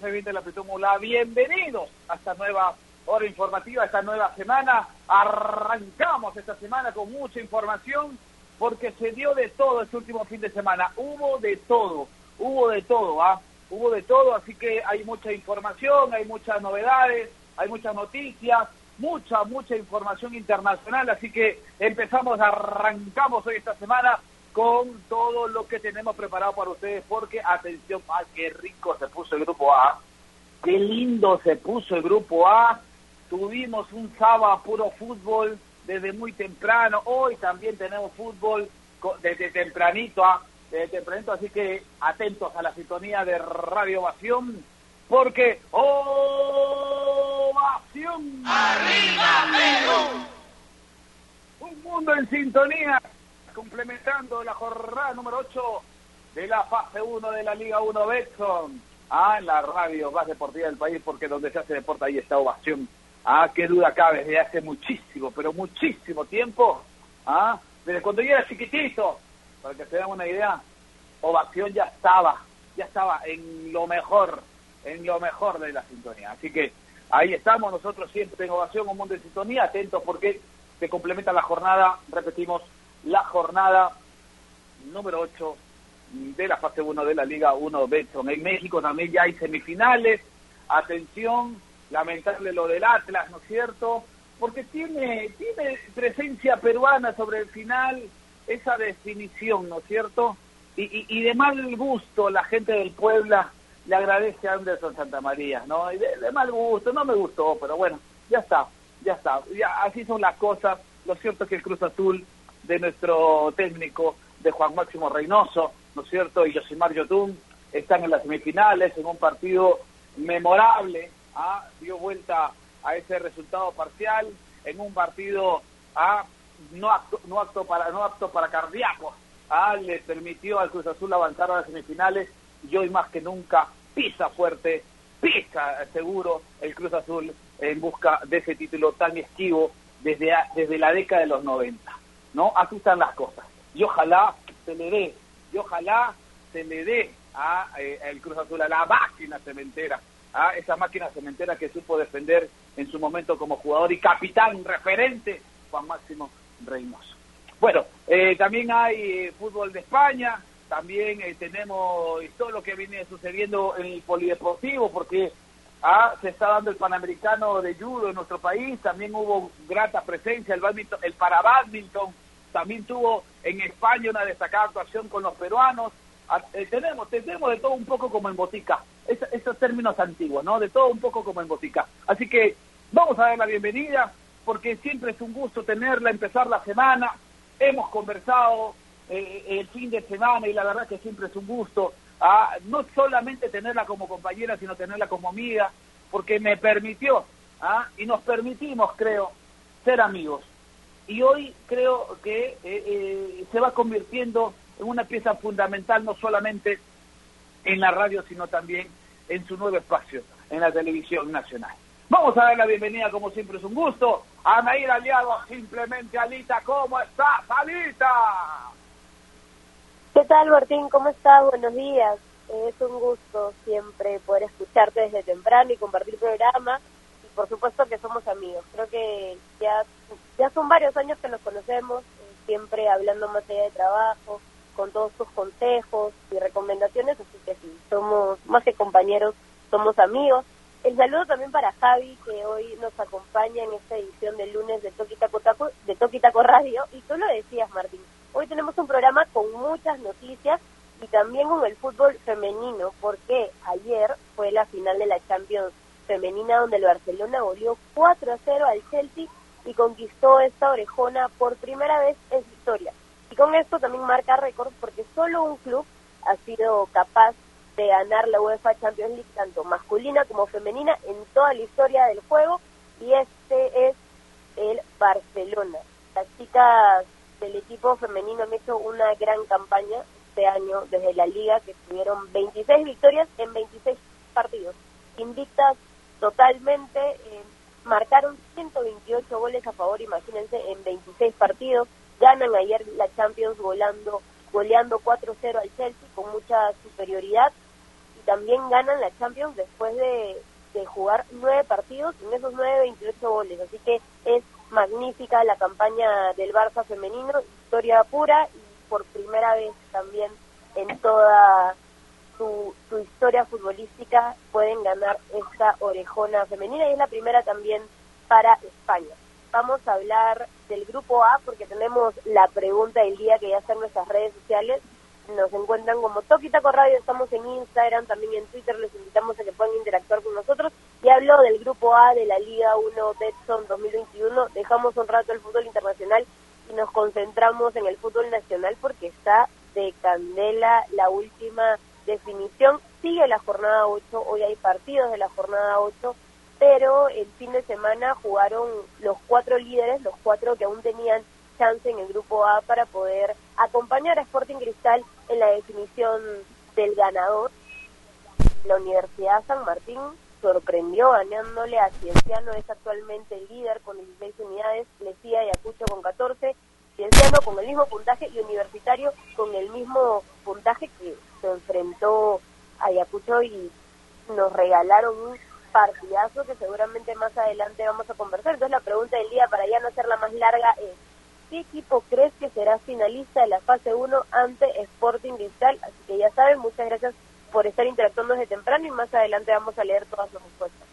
La Pitumula. Bienvenidos a esta nueva hora informativa, esta nueva semana. Arrancamos esta semana con mucha información porque se dio de todo este último fin de semana. Hubo de todo, hubo de todo, ¿ah? Hubo de todo, así que hay mucha información, hay muchas novedades, hay muchas noticias, mucha, mucha información internacional. Así que empezamos, arrancamos hoy esta semana con todo lo que tenemos preparado para ustedes, porque atención, ¡ay, qué rico se puso el grupo A! ¡Qué lindo se puso el grupo A! Tuvimos un sábado puro fútbol desde muy temprano, hoy también tenemos fútbol desde tempranito, ¿ah? desde tempranito, así que atentos a la sintonía de Radio Ovación, porque Ovación. ¡Arriba Perú! Un mundo en sintonía complementando la jornada número 8 de la fase 1 de la Liga 1 Betson. Ah, en la radio más deportiva del país, porque donde se hace deporte ahí está ovación. Ah, qué duda cabe, desde hace muchísimo, pero muchísimo tiempo. Ah, desde cuando yo era chiquitito, para que se den una idea, ovación ya estaba, ya estaba en lo mejor, en lo mejor de la sintonía. Así que ahí estamos nosotros siempre en ovación, un mundo de sintonía, atentos porque se complementa la jornada, repetimos, la jornada número 8 de la fase 1 de la Liga 1 Betson. En México también ya hay semifinales. Atención, lamentable lo del Atlas, ¿no es cierto? Porque tiene, tiene presencia peruana sobre el final, esa definición, ¿no es cierto? Y, y, de mal gusto la gente del Puebla le agradece a Anderson Santamaría, ¿no? Y de, mal gusto, no me gustó, pero bueno, ya está, ya está. Ya, así son las cosas. Lo cierto es que el Cruz Azul de nuestro técnico, de Juan Máximo Reynoso, ¿no es cierto? Y Yosimar Yotun están en las semifinales, en un partido memorable, ¿ah? dio vuelta a ese resultado parcial, en un partido ¿ah? no, apto, para, no apto para cardíacos, ¿ah? le permitió al Cruz Azul avanzar a las semifinales y hoy más que nunca pisa fuerte, pisa seguro el Cruz Azul en busca de ese título tan esquivo desde, desde la década de los 90. ¿No? Aquí están las cosas. Y ojalá se le dé, y ojalá se le dé a eh, el Cruz Azul, a la máquina cementera, a esa máquina cementera que supo defender en su momento como jugador y capitán referente, Juan Máximo Reynoso. Bueno, eh, también hay eh, fútbol de España, también tenemos todo lo que viene sucediendo en el polideportivo, porque ah, se está dando el Panamericano de Judo en nuestro país, también hubo grata presencia, el, badminton, el para badminton también tuvo en España una destacada actuación con los peruanos. Ah, eh, tenemos, tenemos de todo un poco como en botica, esos términos antiguos, ¿no? De todo un poco como en botica. Así que vamos a dar la bienvenida, porque siempre es un gusto tenerla, empezar la semana. Hemos conversado eh, el fin de semana y la verdad que siempre es un gusto a no solamente tenerla como compañera, sino tenerla como amiga, porque me permitió, ¿ah? y nos permitimos, creo, ser amigos. Y hoy creo que eh, eh, se va convirtiendo en una pieza fundamental, no solamente en la radio, sino también en su nuevo espacio, en la televisión nacional. Vamos a dar la bienvenida, como siempre es un gusto, a Nair Aliado, simplemente Alita, ¿cómo estás, Alita? ¿Qué tal, Martín? ¿Cómo estás? Buenos días. Es un gusto siempre poder escucharte desde temprano y compartir programa. Y por supuesto que somos amigos. Creo que ya, ya son varios años que nos conocemos, eh, siempre hablando más allá de trabajo, con todos tus consejos y recomendaciones. Así que sí, somos más que compañeros, somos amigos. El saludo también para Javi, que hoy nos acompaña en esta edición del lunes de Toki de Toki Taco Radio. Y tú lo decías, Martín Hoy tenemos un programa con muchas noticias y también con el fútbol femenino, porque ayer fue la final de la Champions femenina donde el Barcelona volvió 4 a 0 al Chelsea y conquistó esta orejona por primera vez en su historia. Y con esto también marca récord porque solo un club ha sido capaz de ganar la UEFA Champions League tanto masculina como femenina en toda la historia del juego y este es el Barcelona. Las chicas del equipo femenino han hecho una gran campaña este año desde la liga, que tuvieron 26 victorias en 26 partidos, invictas totalmente, eh, marcaron 128 goles a favor, imagínense, en 26 partidos, ganan ayer la Champions volando, goleando 4-0 al Chelsea con mucha superioridad. Y también ganan la Champions después de, de jugar nueve partidos en esos nueve 28 goles. Así que es magnífica la campaña del Barça femenino, historia pura y por primera vez también en toda su, historia futbolística pueden ganar esta orejona femenina y es la primera también para España. Vamos a hablar del grupo A porque tenemos la pregunta del día que ya está nuestras redes sociales. Nos encuentran como Toquitaco Radio, estamos en Instagram, también en Twitter, les invitamos a que puedan interactuar con nosotros. Y hablo del grupo A de la Liga 1 Betson 2021. Dejamos un rato el fútbol internacional y nos concentramos en el fútbol nacional porque está de candela la última definición. Sigue la jornada 8, hoy hay partidos de la jornada 8 pero el fin de semana jugaron los cuatro líderes, los cuatro que aún tenían chance en el grupo A para poder acompañar a Sporting Cristal en la definición del ganador. La Universidad San Martín sorprendió ganándole a Cienciano, es actualmente el líder con 16 unidades, Lecía y Acucho con 14, Cienciano con el mismo puntaje y Universitario con el mismo puntaje que se enfrentó a Ayacucho y nos regalaron un partidazo que seguramente más adelante vamos a conversar. Entonces la pregunta del día, para ya no hacerla más larga, es ¿qué equipo crees que será finalista de la fase 1 ante Sporting Cristal? Así que ya saben, muchas gracias por estar interactuando desde temprano y más adelante vamos a leer todas sus respuestas.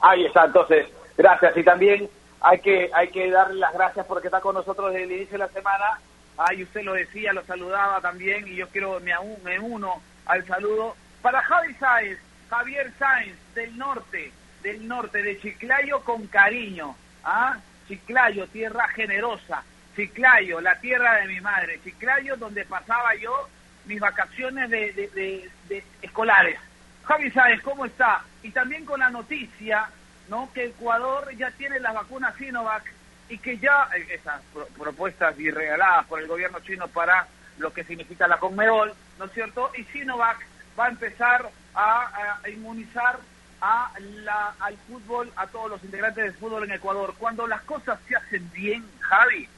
Ahí está, entonces, gracias. Y también hay que hay que darle las gracias porque está con nosotros desde el inicio de la semana. Ahí usted lo decía, lo saludaba también y yo quiero, me, me uno al saludo para Javi Sáez, Javier Sáenz, del norte, del norte, de Chiclayo con cariño. ¿ah? Chiclayo, tierra generosa. Chiclayo, la tierra de mi madre. Chiclayo, donde pasaba yo mis vacaciones de, de, escolares. Javi Sáenz, ¿cómo está? Y también con la noticia, ¿no? Que Ecuador ya tiene las vacunas Sinovac y que ya eh, esas propuestas y regaladas por el gobierno chino para lo que significa la Conmebol, ¿no es cierto? Y Sinovac va a empezar a, inmunizar a la, al fútbol, a todos los integrantes del fútbol en Ecuador. Cuando las cosas se hacen bien, Javi,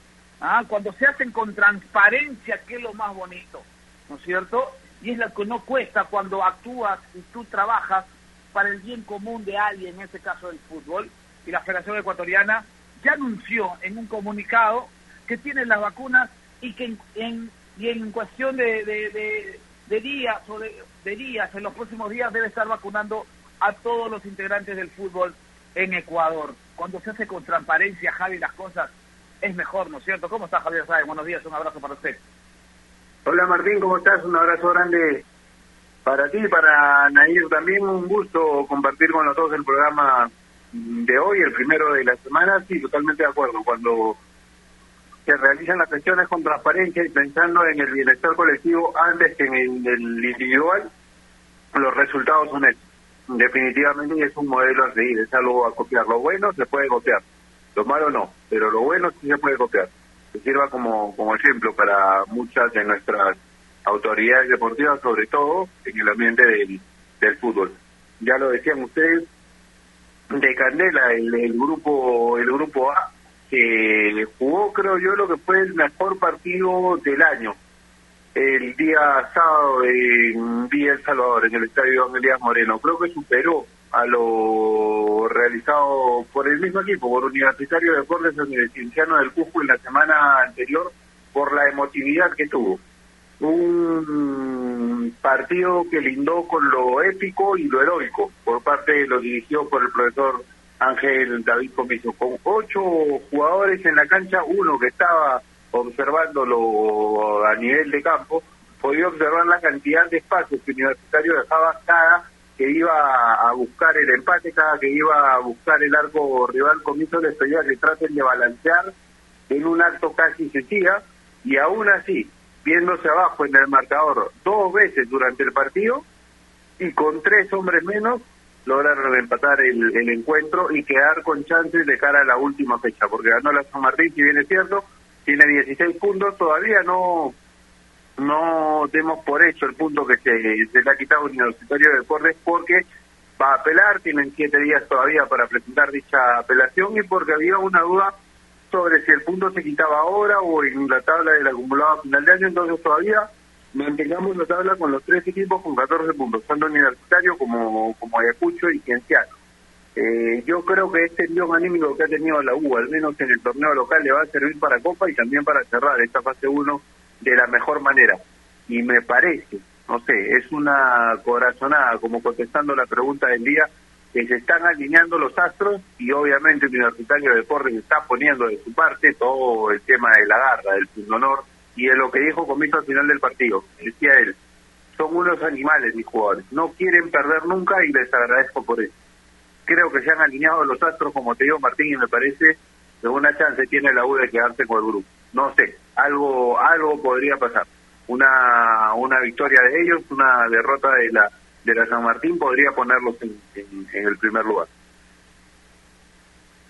¿ah? cuando se hacen con transparencia, que es lo más bonito, ¿no es cierto? Y es lo que no cuesta cuando actúas y tú trabajas para el bien común de alguien, en este caso del fútbol, y la Federación Ecuatoriana ya anunció en un comunicado que tiene las vacunas y que en, y en cuestión de, de, de días o de, días, en los próximos días debe estar vacunando a todos los integrantes del fútbol en Ecuador. Cuando se hace con transparencia, Javi, las cosas es mejor, ¿no es cierto? ¿Cómo está Javier Sáenz? Buenos días, un abrazo para usted. Hola Martín, ¿cómo estás? Un abrazo grande para ti y para Nair. También un gusto compartir con nosotros el programa de hoy, el primero de la semana. Sí, totalmente de acuerdo. Cuando se realizan las sesiones con transparencia y pensando en el bienestar colectivo antes que en el individual, los resultados son estos. Definitivamente es un modelo a seguir, es algo a copiar. Lo bueno se puede copiar, lo malo no, pero lo bueno sí se puede copiar. Que sirva como, como ejemplo para muchas de nuestras autoridades deportivas, sobre todo en el ambiente del, del fútbol. Ya lo decían ustedes, de Candela, el, el grupo el grupo A que jugó, creo yo, lo que fue el mejor partido del año. El día sábado en Villa El Salvador, en el estadio Elías Moreno. Creo que superó a lo realizado por el mismo equipo, por Universitario de Deportes Universitario del Cusco en la semana anterior, por la emotividad que tuvo. Un partido que lindó con lo épico y lo heroico por parte de lo dirigido por el profesor Ángel David Comiso, con ocho jugadores en la cancha, uno que estaba observándolo a nivel de campo, podía observar la cantidad de espacios que Universitario dejaba cada que iba a buscar el empate, cada que iba a buscar el arco rival, Comiso les pedía que traten de balancear en un acto casi sencilla, y aún así, viéndose abajo en el marcador dos veces durante el partido, y con tres hombres menos, lograron empatar el, el, encuentro y quedar con chances de cara a la última fecha, porque ganó la San Martín, si bien es cierto, tiene 16 puntos, todavía no no demos por hecho el punto que se, se le ha quitado Universitario de Deportes porque va a apelar, tienen siete días todavía para presentar dicha apelación y porque había una duda sobre si el punto se quitaba ahora o en la tabla del acumulado final de año, entonces todavía mantengamos la tabla con los tres equipos con 14 puntos, tanto Universitario como, como Ayacucho y Cienciano. Eh, yo creo que este envío anímico que ha tenido la U, al menos en el torneo local, le va a servir para Copa y también para cerrar esta fase 1 de la mejor manera. Y me parece, no sé, es una corazonada, como contestando la pregunta del día, que se están alineando los astros y obviamente el Universitario de Deportes está poniendo de su parte todo el tema de la garra, del honor y de lo que dijo Comiso al final del partido. Decía él, son unos animales mis jugadores, no quieren perder nunca y les agradezco por eso. Creo que se han alineado los astros, como te digo Martín, y me parece que una chance tiene la U de quedarse con el grupo. No sé, algo algo podría pasar. Una, una victoria de ellos, una derrota de la de la San Martín podría ponerlos en, el primer lugar.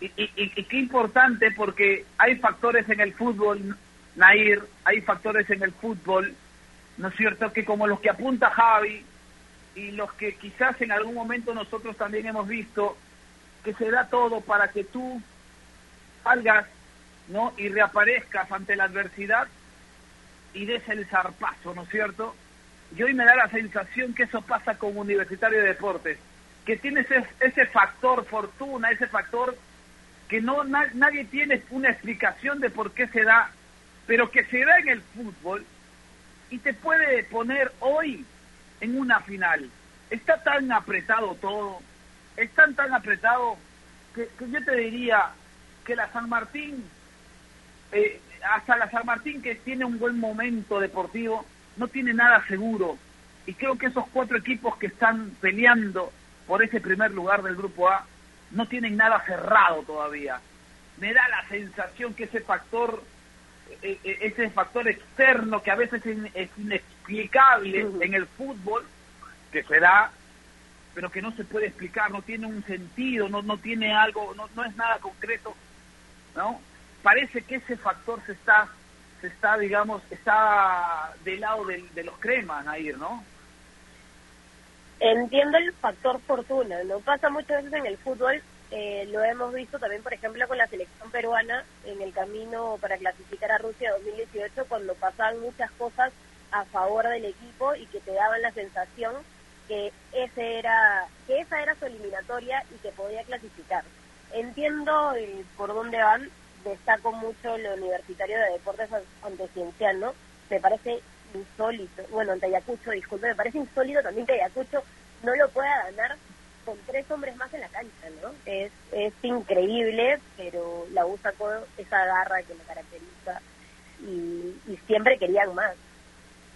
Y, y, y, qué importante porque hay factores en el fútbol, Nair, hay factores en el fútbol, ¿no es cierto?, que como los que apunta Javi y los que quizás en algún momento nosotros también hemos visto, que se da todo para que tú salgas, ¿no?, y reaparezcas ante la adversidad y des el zarpazo, ¿no es cierto?, y hoy me da la sensación que eso pasa con Universitario de Deportes, que tiene ese, ese factor fortuna, ese factor que no nadie tiene una explicación de por qué se da, pero que se da en el fútbol y te puede poner hoy en una final. Está tan apretado todo, está tan apretado que, yo te diría que la San Martín, eh, hasta la San Martín que tiene un buen momento deportivo, no tiene nada seguro. Y creo que esos cuatro equipos que están peleando por ese primer lugar del Grupo A no tienen nada cerrado todavía. Me da la sensación que ese factor, eh, eh, ese factor externo que a veces es inexplicable en el fútbol, que se da, pero que no se puede explicar, no tiene un sentido, no, no tiene algo, no, no es nada concreto, ¿no? Parece que ese factor se está se está, digamos, está del lado de, de los cremas, Nair, ¿no? Entiendo el factor fortuna, ¿no? Pasa muchas veces en el fútbol, eh, lo hemos visto también, por ejemplo, con la selección peruana en el camino para clasificar a Rusia 2018, cuando pasaban muchas cosas a favor del equipo y que te daban la sensación que ese era que esa era su eliminatoria y que podía clasificar. Entiendo por dónde van, destaco mucho lo universitario de deportes antecienciano, me parece insólito, bueno, ante Ayacucho, disculpe, me parece insólito también que Ayacucho no lo pueda ganar con tres hombres más en la cancha, ¿no? Es, es increíble, pero la U sacó esa garra que me caracteriza y, y siempre querían más.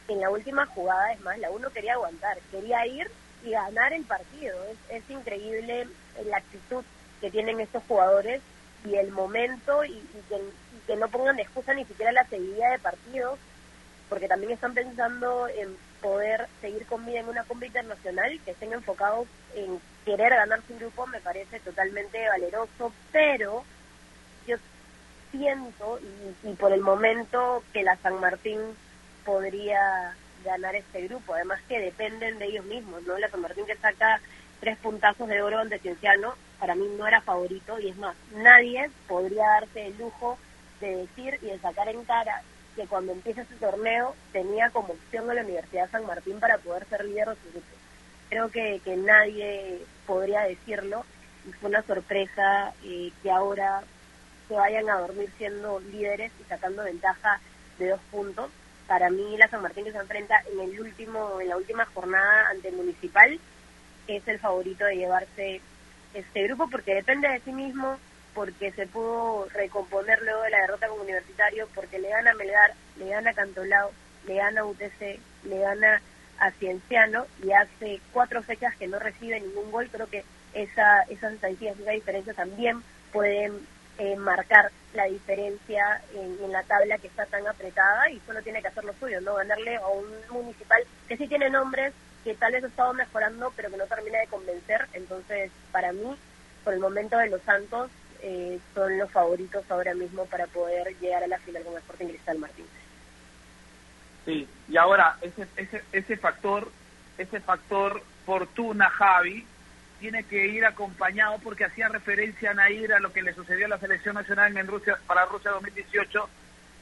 En la última jugada, es más, la U no quería aguantar, quería ir y ganar el partido. Es, es increíble la actitud que tienen estos jugadores y el momento y, que, no pongan de excusa ni siquiera la seguida de partidos, porque también están pensando en poder seguir con vida en una compra internacional, que estén enfocados en querer ganar su grupo, me parece totalmente valeroso, pero yo siento, y, y por el momento, que la San Martín podría ganar este grupo, además que dependen de ellos mismos, ¿no? La San Martín que saca tres puntazos de oro ante Cienciano, para mí no era favorito y es más, nadie podría darse el lujo de decir y de sacar en cara que cuando empieza ese torneo tenía como opción a la Universidad San Martín para poder ser líder de su grupo. Creo que, que nadie podría decirlo y fue una sorpresa eh, que ahora se vayan a dormir siendo líderes y sacando ventaja de dos puntos. Para mí la San Martín que se enfrenta en el último en la última jornada ante el Municipal es el favorito de llevarse este grupo porque depende de sí mismo, porque se pudo recomponer luego de la derrota como universitario, porque le gana a Melgar, le gana a Cantolao, le gana a UTC, le gana a Cienciano y hace cuatro fechas que no recibe ningún gol. Creo que esa, esas estadísticas, esa diferencia también pueden eh, marcar la diferencia en, en, la tabla que está tan apretada y solo tiene que hacer lo suyo, ¿no? Ganarle a un municipal que sí tiene nombres, que tal vez ha estado mejorando, pero que no termina de convencer. Entonces, para mí, por el momento de los Santos, eh, son los favoritos ahora mismo para poder llegar a la final con el Sporting Cristal Martín. Sí, y ahora ese, ese, ese factor, ese factor fortuna Javi, tiene que ir acompañado porque hacía referencia a Nair a lo que le sucedió a la selección nacional en Rusia para Rusia 2018,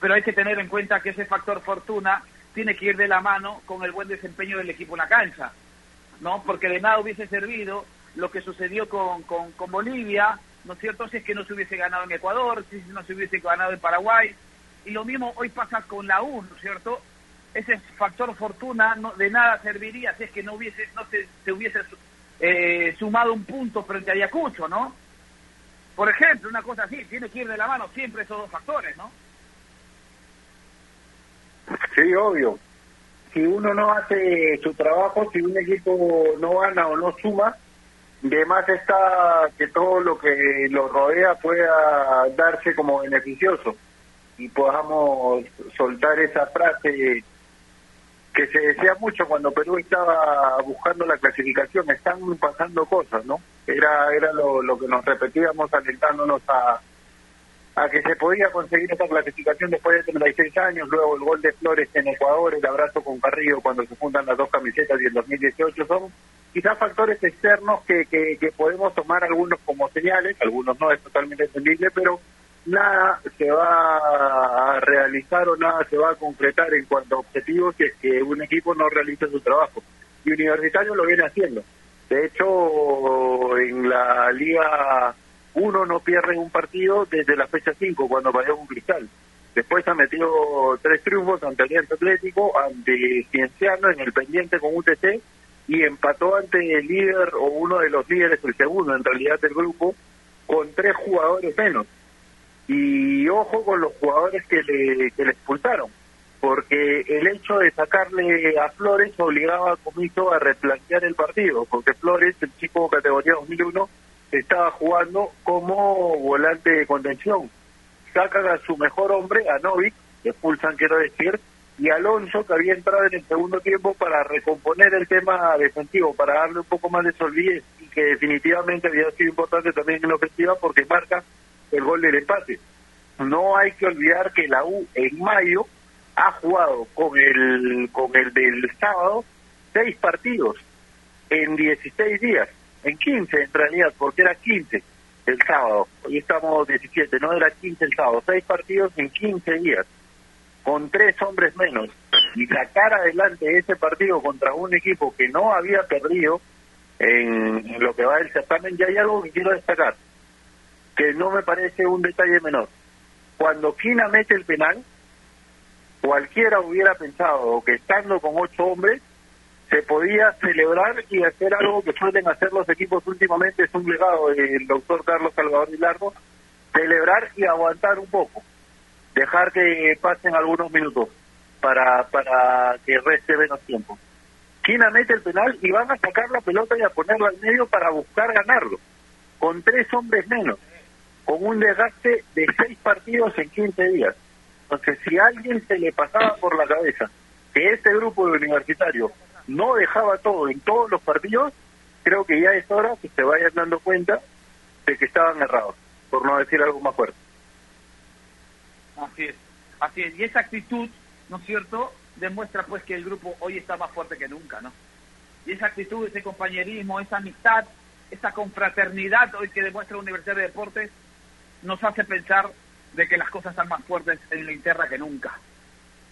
pero hay que tener en cuenta que ese factor fortuna tiene que ir de la mano con el buen desempeño del equipo en la cancha, ¿no? Porque de nada hubiese servido lo que sucedió con, con, con Bolivia, ¿no es cierto? Si es que no se hubiese ganado en Ecuador, si no se hubiese ganado en Paraguay, y lo mismo hoy pasa con la U, ¿no es cierto? Ese factor fortuna no, de nada serviría si es que no hubiese, no se, se hubiese eh, sumado un punto frente a Ayacucho, ¿no? Por ejemplo, una cosa así, tiene que ir de la mano siempre esos dos factores, ¿no? Sí, obvio. Si uno no hace su trabajo, si un equipo no gana o no suma, de más está que todo lo que lo rodea pueda darse como beneficioso y podamos soltar esa frase que se decía mucho cuando Perú estaba buscando la clasificación, están pasando cosas, ¿no? Era era lo, lo que nos repetíamos alentándonos a, a que se podía conseguir esa clasificación después de 36 años, luego el gol de Flores en Ecuador, el abrazo con Carrillo cuando se juntan las dos camisetas y el 2018 son quizás factores externos que, que, que podemos tomar algunos como señales, algunos no es totalmente entendible, pero nada se va a realizar o nada se va a concretar en cuanto a objetivos si es que un equipo no realiza su trabajo. Y Universitario lo viene haciendo. De hecho, en la Liga 1 no pierde un partido desde la fecha 5, cuando vayó un cristal. Después ha metido tres triunfos ante Alianza Atlético, ante Cienciano en el pendiente con UTC y empató ante el líder o uno de los líderes, el segundo en realidad del grupo, con tres jugadores menos. Y ojo con los jugadores que le, que le expulsaron, porque el hecho de sacarle a Flores obligaba a Comiso a replantear el partido, porque Flores, el chico categoría 2001, estaba jugando como volante de contención. Sacan a su mejor hombre, a Novik, expulsan quiero decir, y Alonso, que había entrado en el segundo tiempo para recomponer el tema defensivo, para darle un poco más de solidez, y que definitivamente había sido importante también en la ofensiva porque marca el gol del empate. No hay que olvidar que la U en mayo ha jugado con el con el del sábado seis partidos en 16 días, en 15 en realidad, porque era 15 el sábado, hoy estamos 17, no era 15 el sábado, seis partidos en 15 días, con tres hombres menos, y sacar adelante ese partido contra un equipo que no había perdido en, lo que va del certamen, ya hay algo que quiero destacar que no me parece un detalle menor. Cuando Quina mete el penal, cualquiera hubiera pensado que estando con ocho hombres se podía celebrar y hacer algo que suelen hacer los equipos últimamente, es un legado del doctor Carlos Salvador Largo, celebrar y aguantar un poco, dejar que pasen algunos minutos para, para que reste menos tiempo. Quina mete el penal y van a sacar la pelota y a ponerla al medio para buscar ganarlo, con tres hombres menos con un desgaste de seis partidos en 15 días. Entonces, si a alguien se le pasaba por la cabeza que este grupo de universitarios no dejaba todo en todos los partidos, creo que ya es hora que se vayan dando cuenta de que estaban errados, por no decir algo más fuerte. Así es, así es. Y esa actitud, ¿no es cierto?, demuestra pues que el grupo hoy está más fuerte que nunca, ¿no? Y esa actitud, ese compañerismo, esa amistad, esa confraternidad hoy que demuestra la Universidad de Deportes, nos hace pensar de que las cosas están más fuertes en la interna que nunca.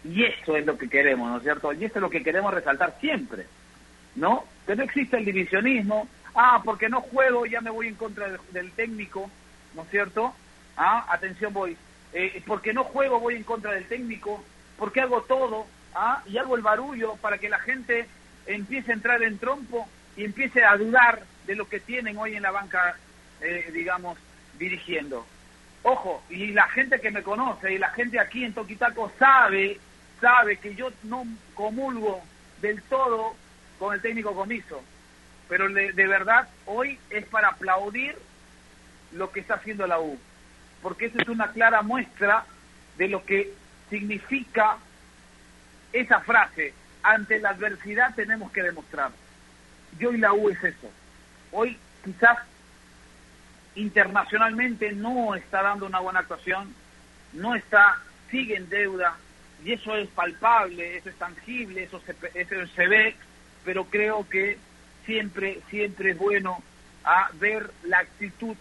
Y eso es lo que queremos, ¿no es cierto? Y eso es lo que queremos resaltar siempre, ¿no? Que no existe el divisionismo, ah, porque no juego ya me voy en contra del, técnico, ¿no es cierto? Ah, atención voy, eh, porque no juego voy en contra del técnico, porque hago todo, ah, y hago el barullo para que la gente empiece a entrar en trompo y empiece a dudar de lo que tienen hoy en la banca, eh, digamos, dirigiendo. Ojo, y la gente que me conoce y la gente aquí en Toquitaco sabe, sabe que yo no comulgo del todo con el técnico comiso, pero de, de verdad hoy es para aplaudir lo que está haciendo la U, porque esa es una clara muestra de lo que significa esa frase, ante la adversidad tenemos que demostrar. Y hoy la U es eso. Hoy quizás internacionalmente no está dando una buena actuación, no está, sigue en deuda, y eso es palpable, eso es tangible, eso se, eso se ve, pero creo que siempre, siempre es bueno a ver la actitud,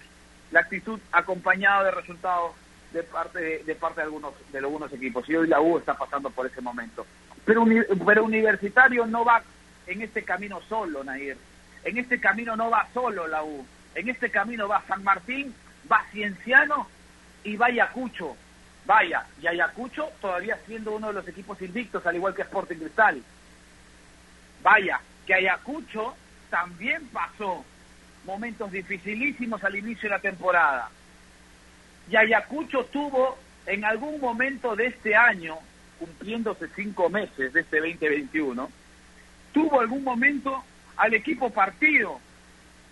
la actitud acompañada de resultados de parte de, parte de algunos de algunos equipos. Y hoy la U está pasando por ese momento. Pero, pero Universitario no va en este camino solo, Nair. En este camino no va solo la U. En este camino va San Martín, va Cienciano y va Ayacucho. Vaya, y Ayacucho todavía siendo uno de los equipos invictos, al igual que Sporting Cristal. Vaya, que Ayacucho también pasó momentos dificilísimos al inicio de la temporada. Y Ayacucho tuvo en algún momento de este año, cumpliéndose cinco meses de este 2021, tuvo algún momento al equipo partido.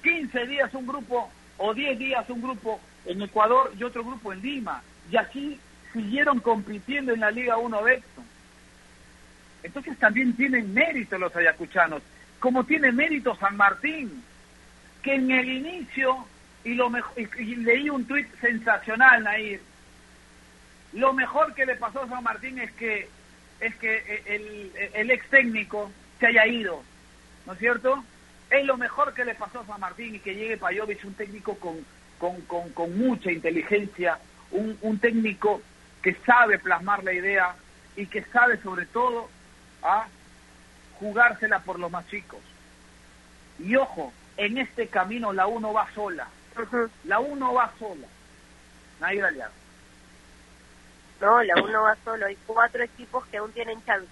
15 días un grupo o 10 días un grupo en Ecuador y otro grupo en Lima. Y así siguieron compitiendo en la Liga 1 Betson. Entonces también tienen mérito los ayacuchanos, como tiene mérito San Martín, que en el inicio, y, lo y leí un tuit sensacional, Nair, lo mejor que le pasó a San Martín es que es que el, el ex técnico se haya ido, ¿no es cierto? Es lo mejor que le pasó a San Martín y que llegue Payovic, un técnico con, con, con, con mucha inteligencia, un, un técnico que sabe plasmar la idea y que sabe sobre todo a jugársela por los más chicos. Y ojo, en este camino la uno va sola. La uno va sola. Nadie aliado. No, la uno va solo. Hay cuatro equipos que aún tienen chance.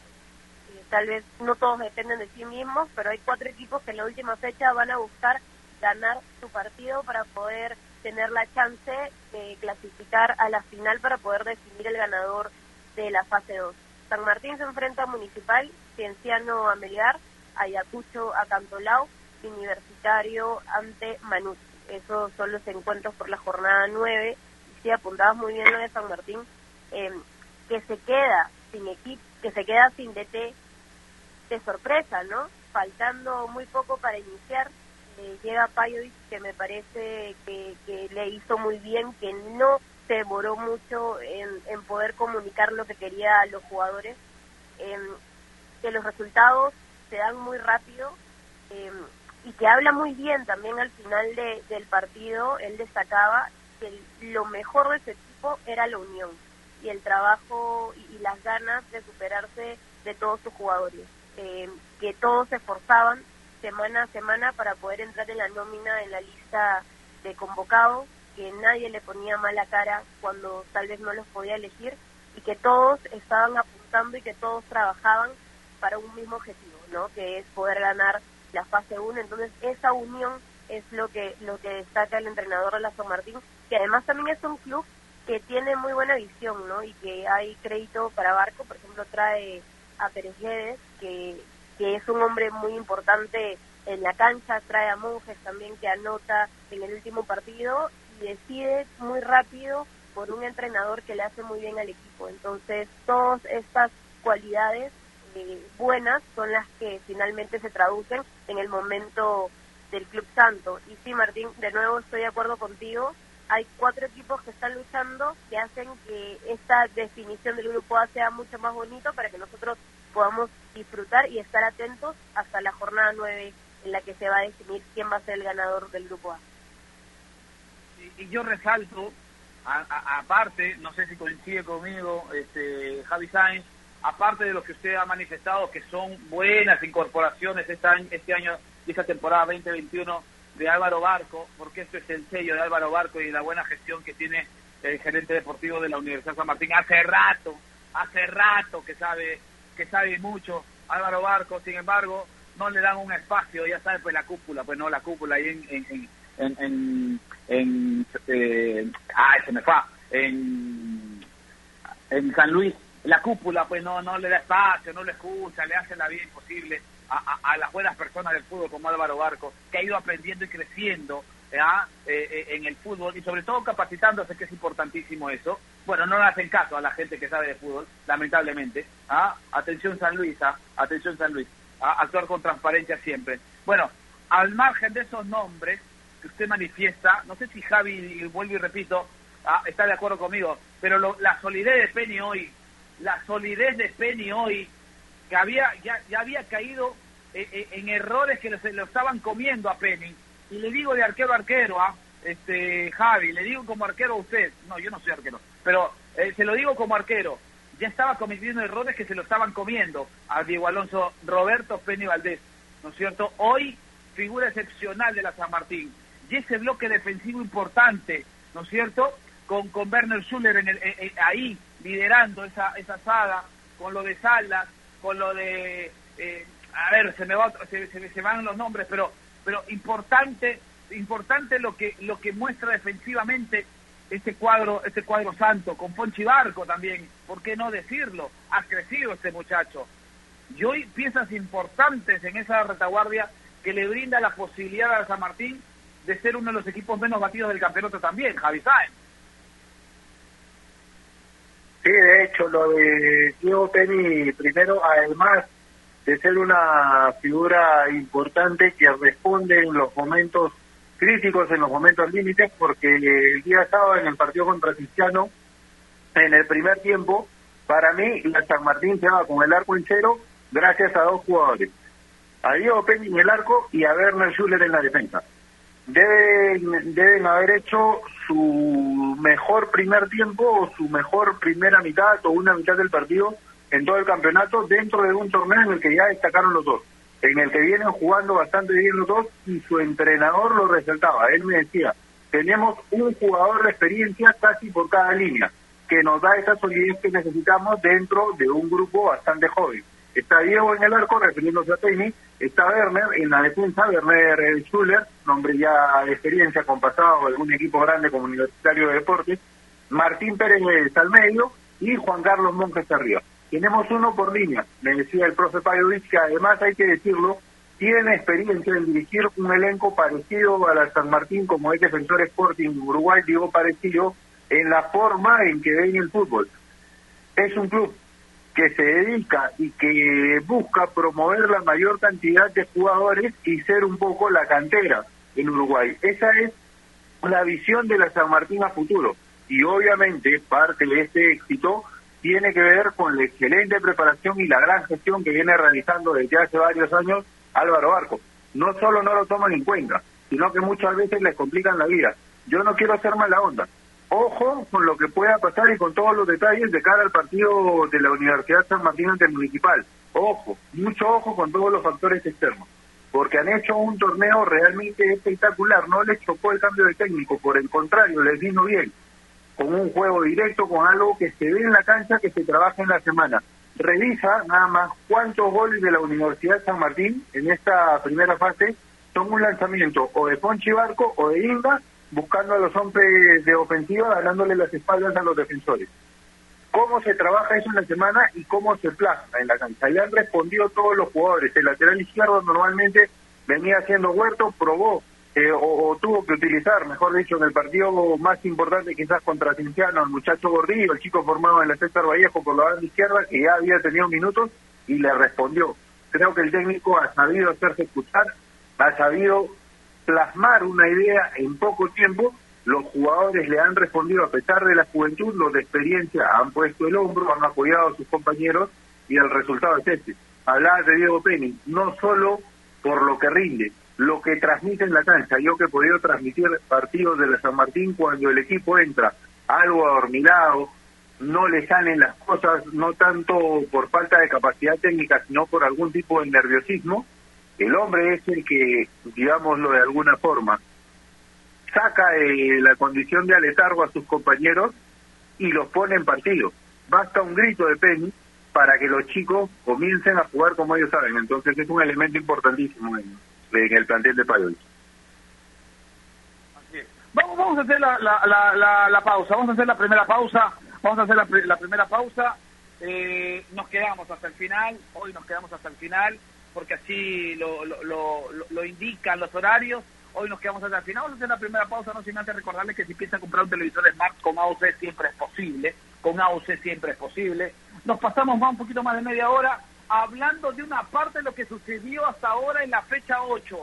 tal vez no todos dependen de sí mismos, pero hay cuatro equipos que en la última fecha van a buscar ganar su partido para poder tener la chance de clasificar a la final para poder definir el ganador de la fase 2. San Martín se enfrenta a Municipal, Cienciano a Melgar, Ayacucho a Cantolao, Universitario ante Manus. Esos son los encuentros por la jornada 9. Y sí, apuntabas muy bien lo de San Martín, em, que se queda sin equipo, que se queda sin DT de sorpresa, ¿no? Faltando muy poco para iniciar, eh, llega Payovic, que me parece que, que le hizo muy bien, que no se demoró mucho en, en poder comunicar lo que quería a los jugadores, eh, que los resultados se dan muy rápido eh, y que habla muy bien también al final de, del partido, él destacaba que lo mejor de ese equipo era la unión y el trabajo y, las ganas de superarse de todos sus jugadores, eh, que todos se esforzaban semana a semana para poder entrar en la nómina en la lista de convocados que nadie le ponía mala cara cuando tal vez no los podía elegir y que todos estaban apuntando y que todos trabajaban para un mismo objetivo, ¿no? Que es poder ganar la fase 1. Entonces, esa unión es lo que lo que destaca el entrenador de la San Martín, que además también es un club que tiene muy buena visión, ¿no? Y que hay crédito para Barco, por ejemplo, trae a Pérez que, que es un hombre muy importante en la cancha, trae a Monjes también que anota en el último partido decide muy rápido por un entrenador que le hace muy bien al equipo. Entonces, todas estas cualidades eh, buenas son las que finalmente se traducen en el momento del Club Santo. Y sí, Martín, de nuevo estoy de acuerdo contigo. Hay cuatro equipos que están luchando que hacen que esta definición del grupo A sea mucho más bonito para que nosotros podamos disfrutar y estar atentos hasta la jornada 9 en la que se va a definir quién va a ser el ganador del grupo A y yo resalto, aparte, no sé si coincide conmigo este, Javi Sainz, aparte de lo que usted ha manifestado, que son buenas incorporaciones este año, este año y esta temporada 2021 de Álvaro Barco, porque esto es el sello de Álvaro Barco y la buena gestión que tiene el gerente deportivo de la Universidad San Martín. Hace rato, hace rato que sabe, que sabe mucho Álvaro Barco, sin embargo, no le dan un espacio, ya sabe, pues la cúpula, pues no, la cúpula ahí en, en, en, en, eh, ah, se me fue, en, en San Luis, la cúpula pues no, no le da espacio, no le escucha, le hace la vida imposible a, a, las buenas personas del fútbol como Álvaro Barco, que ha ido aprendiendo y creciendo ¿ah? eh, eh, en el fútbol y sobre todo capacitándose, que es importantísimo eso. Bueno, no le hacen caso a la gente que sabe de fútbol, lamentablemente. ¿ah? Atención San Luis, ¿ah? atención San Luis, ¿ah? actuar con transparencia siempre. Bueno, al margen de esos nombres, que usted manifiesta, no sé si Javi, vuelvo y repito, ah, está de acuerdo conmigo, pero la solidez de Penny hoy, la solidez de Penny hoy, había ya, ya había caído eh, eh, en errores que se lo estaban comiendo a Penny, y le digo de arquero a arquero, a ¿ah? este Javi, le digo como arquero a usted, no, yo no soy arquero, pero eh, se lo digo como arquero, ya estaba cometiendo errores que se lo estaban comiendo a Diego Alonso, Roberto Penny Valdés, ¿no es cierto? Hoy figura excepcional de la San Martín. Y ese bloque defensivo importante, ¿no es cierto? Con, con Werner Schuller en el, eh, ahí liderando esa, esa saga, con lo de Salas, con lo de... Eh, a ver, se me, va, se, se, se van los nombres, pero pero importante importante lo que lo que muestra defensivamente este cuadro este cuadro santo con Ponchi Barco también por qué no decirlo ha crecido este muchacho. Y hoy piezas importantes en esa retaguardia que le brinda la posibilidad a San Martín de ser uno de los equipos menos batidos del campeonato también Javi Sáenz Sí, de hecho, lo de Diego Penny, primero, además de ser una figura importante que responde en los momentos críticos, en los momentos límites, porque el día sábado en el partido contra Cristiano, en el primer tiempo, para mí la San Martín se va con el arco en cero gracias a dos jugadores, a Diego Peña en el arco y a Werner Schuller en la defensa. Deben, deben haber hecho su mejor primer tiempo o su mejor primera mitad o una mitad del partido en todo el campeonato dentro de un torneo en el que ya destacaron los dos, en el que vienen jugando bastante bien los dos y su entrenador lo resaltaba. Él me decía, tenemos un jugador de experiencia casi por cada línea, que nos da esa solidez que necesitamos dentro de un grupo bastante joven. Está Diego en el arco, refiriéndose a Penny, está Werner en la defensa, Werner Schuller, nombre ya de experiencia con pasado algún equipo grande como Universitario de Deportes, Martín Pérez al medio y Juan Carlos Monjes arriba. Tenemos uno por línea, me decía el profe Payovich, que además hay que decirlo, tiene experiencia en dirigir un elenco parecido a la San Martín como es Defensor Sporting Uruguay, digo parecido en la forma en que ven el fútbol. Es un club que se dedica y que busca promover la mayor cantidad de jugadores y ser un poco la cantera en Uruguay. Esa es la visión de la San Martín a futuro. Y obviamente parte de este éxito tiene que ver con la excelente preparación y la gran gestión que viene realizando desde hace varios años Álvaro Barco. No solo no lo toman en cuenta, sino que muchas veces les complican la vida. Yo no quiero hacer mala onda. Ojo con lo que pueda pasar y con todos los detalles de cara al partido de la Universidad San Martín ante el Municipal. Ojo, mucho ojo con todos los factores externos, porque han hecho un torneo realmente espectacular. No les chocó el cambio de técnico, por el contrario, les vino bien con un juego directo, con algo que se ve en la cancha, que se trabaja en la semana. Revisa nada más cuántos goles de la Universidad San Martín en esta primera fase son un lanzamiento o de Ponchi Barco o de Inga, buscando a los hombres de ofensiva, ganándole las espaldas a los defensores. ¿Cómo se trabaja eso en la semana y cómo se plasma en la cancha? Ya han respondido todos los jugadores. El lateral izquierdo normalmente venía haciendo huerto, probó eh, o, tuvo que utilizar, mejor dicho, en el partido más importante quizás contra Cinciano, el muchacho Gordillo, el chico formado en la César Vallejo por la banda izquierda, que ya había tenido minutos y le respondió. Creo que el técnico ha sabido hacerse escuchar, ha sabido plasmar una idea en poco tiempo, los jugadores le han respondido a pesar de la juventud, los de experiencia han puesto el hombro, han apoyado a sus compañeros y el resultado es este. Hablaba de Diego Penny, no solo por lo que rinde, lo que transmite en la cancha. Yo que he podido transmitir partidos de la San Martín cuando el equipo entra algo adormilado, no le salen las cosas, no tanto por falta de capacidad técnica, sino por algún tipo de nerviosismo, el hombre es el que, digámoslo de alguna forma, saca eh, la condición de aletargo a sus compañeros y los pone en partido. Basta un grito de Penny para que los chicos comiencen a jugar como ellos saben. Entonces es un elemento importantísimo en, el plantel de Payol. Vamos, vamos a hacer la, la, la, la, pausa, vamos a hacer la primera pausa, vamos a hacer la, la primera pausa. Eh, nos quedamos hasta el final, hoy nos quedamos hasta el final, porque así lo, lo, lo, indican los horarios. Hoy nos quedamos hasta el final. Vamos a hacer la primera pausa, no sin antes recordarles que si piensan comprar un televisor Smart con AOC siempre es posible. Con AOC siempre es posible. Nos pasamos más un poquito más de media hora hablando de una parte de lo que sucedió hasta ahora en la fecha 8.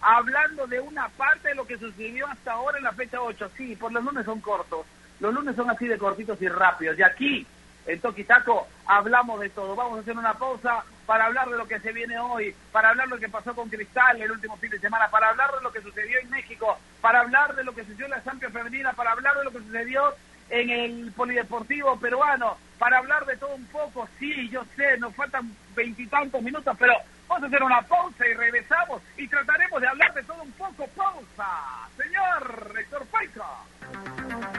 Hablando de una parte de lo que sucedió hasta ahora en la fecha 8. Sí, por los lunes son cortos. Los lunes son así de cortitos y rápidos. Y aquí, en Toquitaco, hablamos de todo. Vamos a hacer una pausa para hablar de lo que se viene hoy, para hablar de lo que pasó con Cristal el último fin de semana, para hablar de lo que sucedió en México, para hablar de lo que sucedió en la Champions Femenina, para hablar de lo que sucedió en el polideportivo peruano para hablar de todo un poco. Sí, yo sé, nos faltan veintitantos minutos, pero vamos a hacer una pausa y regresamos y trataremos de hablar de todo un poco. Pausa, señor Héctor Paisa.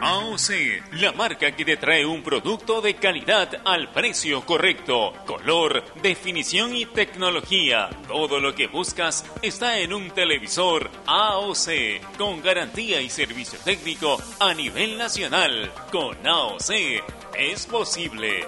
AOC, la marca que te trae un producto de calidad al precio correcto, color, definición y tecnología. Todo lo que buscas está en un televisor AOC, con garantía y servicio técnico a nivel nacional. Con AOC es posible.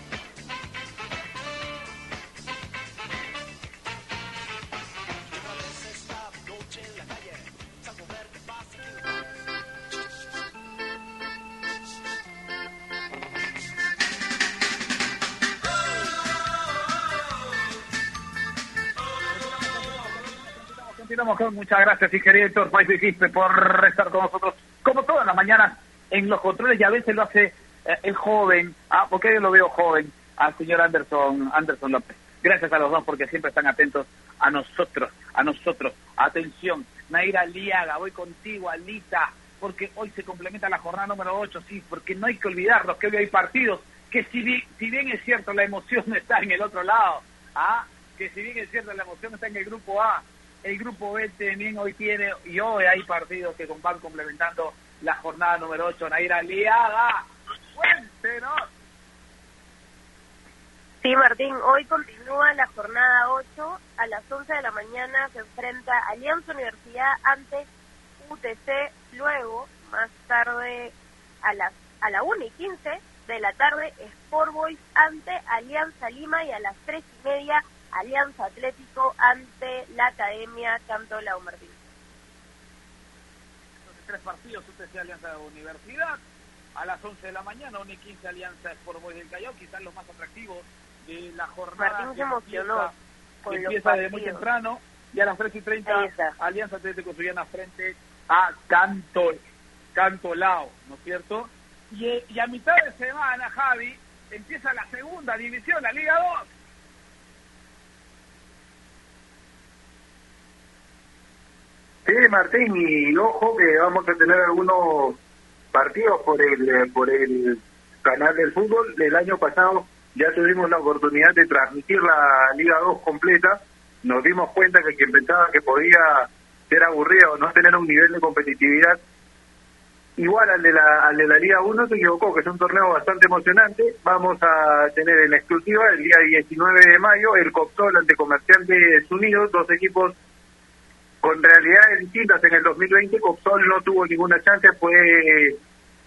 Muchas gracias, País Quispe, por estar con nosotros, como todas las mañanas, en los controles, y a veces lo hace eh, el joven, ah, porque yo lo veo joven, al señor Anderson, Anderson López. Gracias a los dos porque siempre están atentos a nosotros, a nosotros. Atención, Naira Liaga, voy contigo, Alita, porque hoy se complementa la jornada número 8, sí, porque no hay que olvidarnos que hoy hay partidos, que si bien, si bien es cierto la emoción está en el otro lado, ah, que si bien es cierto la emoción está en el grupo A, el grupo B también hoy tiene, y hoy hay partidos que van complementando la jornada número 8. Naira Liaga, cuéntenos. Sí, Martín, hoy continúa la jornada 8. A las 11 de la mañana se enfrenta Alianza Universidad ante UTC. Luego, más tarde, a las a la 1 y 15 de la tarde, Sport Boys ante Alianza Lima y a las 3 y media Alianza Atlético ante la Academia Cantola Martín. Tres partidos, UTC Alianza Universidad, a las 11 de la mañana, 1 y 15 Alianza Sport Boys del Callao, quizás lo más atractivo de la jornada. Martín se emocionó. Empieza desde muy temprano y a las 3 y 30 Alianza Atlético Suyana frente a Canto, Cantolao, ¿no es cierto? Y, y a mitad de semana, Javi, empieza la segunda división, la Liga 2. Sí, Martín, y ojo que vamos a tener algunos partidos por el eh, por el canal del fútbol. El año pasado ya tuvimos la oportunidad de transmitir la Liga 2 completa. Nos dimos cuenta que quien pensaba que podía ser aburrido o no tener un nivel de competitividad igual al de la, al de la Liga 1 se equivocó, que es un torneo bastante emocionante. Vamos a tener en exclusiva el día 19 de mayo el Copsol ante Comerciantes Unidos, dos equipos con realidades distintas. En el 2020 Copsol no tuvo ninguna chance, fue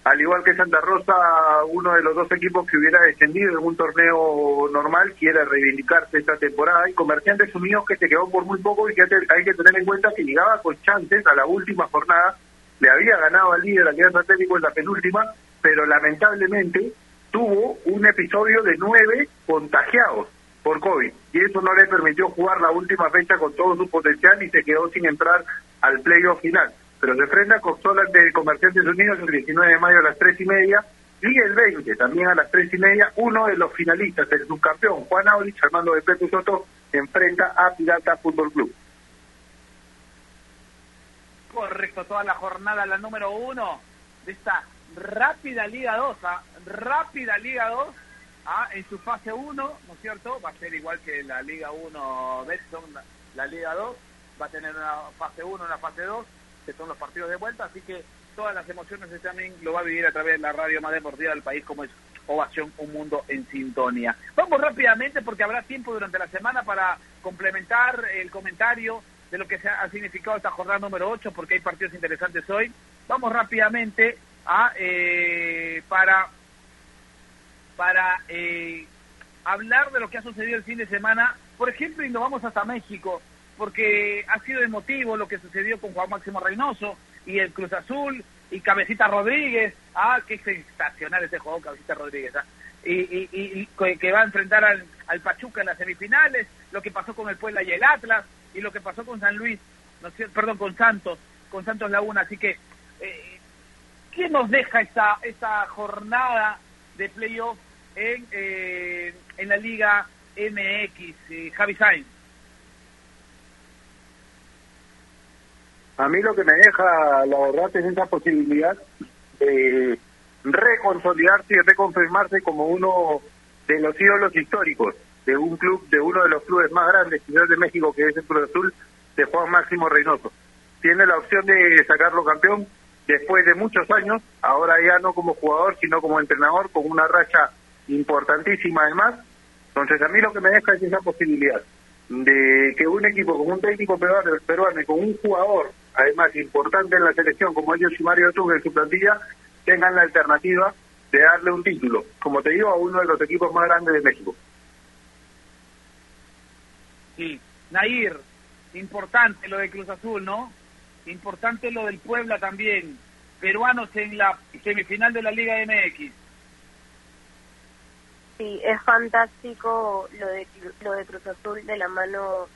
al igual que Santa Rosa, uno de los dos equipos que hubiera descendido en un torneo normal quiere reivindicarse esta temporada y Comerciantes Unidos que se quedó por muy poco y que hay que tener en cuenta que llegaba con chances a la última jornada, le había ganado al líder Alianza Atlético en la penúltima, pero lamentablemente tuvo un episodio de nueve contagiados por COVID y eso no le permitió jugar la última fecha con todo su potencial y se quedó sin entrar al playoff final pero se enfrenta con Solas de Comerciantes Unidos el 19 de mayo a las 3 y media y el 20 también a las 3 y media uno de los finalistas, el subcampeón Juan Aulich, Armando de Pepe Soto, enfrenta a Pirata Fútbol Club. Correcto, toda la jornada, la número uno de esta rápida Liga 2, ¿ah? rápida Liga 2, ¿ah? en su fase 1, ¿no es cierto? Va a ser igual que la Liga 1 Betson, la, Liga 2, va a tener una fase 1, una fase 2, que son los partidos de vuelta, así que todas las emociones de también lo va a vivir a través de la radio más deportiva del país como es Ovación Un Mundo en Sintonía. Vamos rápidamente porque habrá tiempo durante la semana para complementar el comentario de lo que se ha significado esta jornada número 8 porque hay partidos interesantes hoy. Vamos rápidamente a, eh, para, para eh, hablar de lo que ha sucedido el fin de semana. Por ejemplo, y nos vamos hasta México, porque ha sido emotivo lo que sucedió con Juan Máximo Reynoso y el Cruz Azul y Cabecita Rodríguez. Ah, qué sensacional ese juego, Cabecita Rodríguez. ¿ah? Y, y, que va a enfrentar al, al, Pachuca en las semifinales, lo que pasó con el Puebla y el Atlas, y lo que pasó con San Luis, perdón, con Santos, con Santos Laguna. Así que eh, ¿Qué nos deja esta, esta jornada de playoff en, eh, en la Liga MX, eh, Javi Sainz? A mí lo que me deja, la verdad, es esa posibilidad de reconsolidarse y reconfirmarse como uno de los ídolos históricos de un club, de uno de los clubes más grandes de México, que es el Cruz Azul, de Juan Máximo Reynoso. Tiene la opción de sacarlo campeón, después de muchos años, ahora ya no como jugador, sino como entrenador, con una racha importantísima además. Entonces a mí lo que me deja es esa posibilidad de que un equipo con un técnico peruano, peruano y con un jugador, además importante en la selección, como ellos y Mario Tugue en su plantilla, tengan la alternativa de darle un título, como te digo, a uno de los equipos más grandes de México. Sí, Nair, importante lo de Cruz Azul, ¿no? Importante lo del Puebla también. Peruanos en la semifinal de la Liga MX. Sí, es fantástico lo de, lo de Cruz Azul de la mano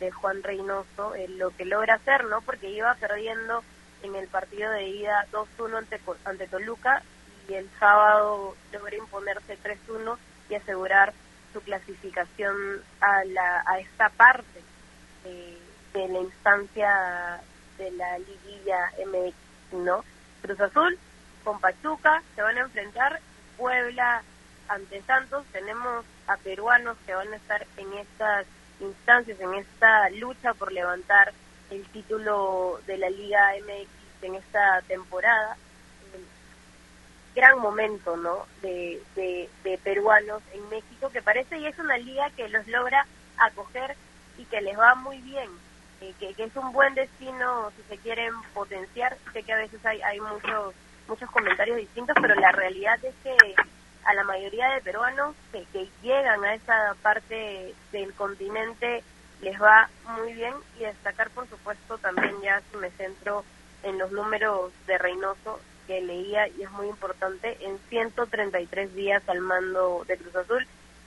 de Juan Reynoso, lo que logra hacer, ¿no? Porque iba perdiendo en el partido de ida 2-1 ante, ante Toluca y el sábado logra imponerse 3-1 y asegurar su clasificación a, la, a esta parte de la instancia de la liguilla MX, ¿no? Cruz Azul con Pachuca se van a enfrentar, Puebla ante Santos, tenemos a peruanos que van a estar en estas instancias, en esta lucha por levantar el título de la Liga MX en esta temporada. Gran momento, ¿no? De, de, de peruanos en México, que parece y es una liga que los logra acoger y que les va muy bien. Eh, que, es un buen destino si se quieren potenciar. Sé que a veces hay, hay muchos, muchos comentarios distintos, pero la realidad es que a la mayoría de peruanos que, que llegan a esa parte del continente les va muy bien y destacar por supuesto también ya me centro en los números de Reynoso que leía y es muy importante en 133 días al mando de Cruz Azul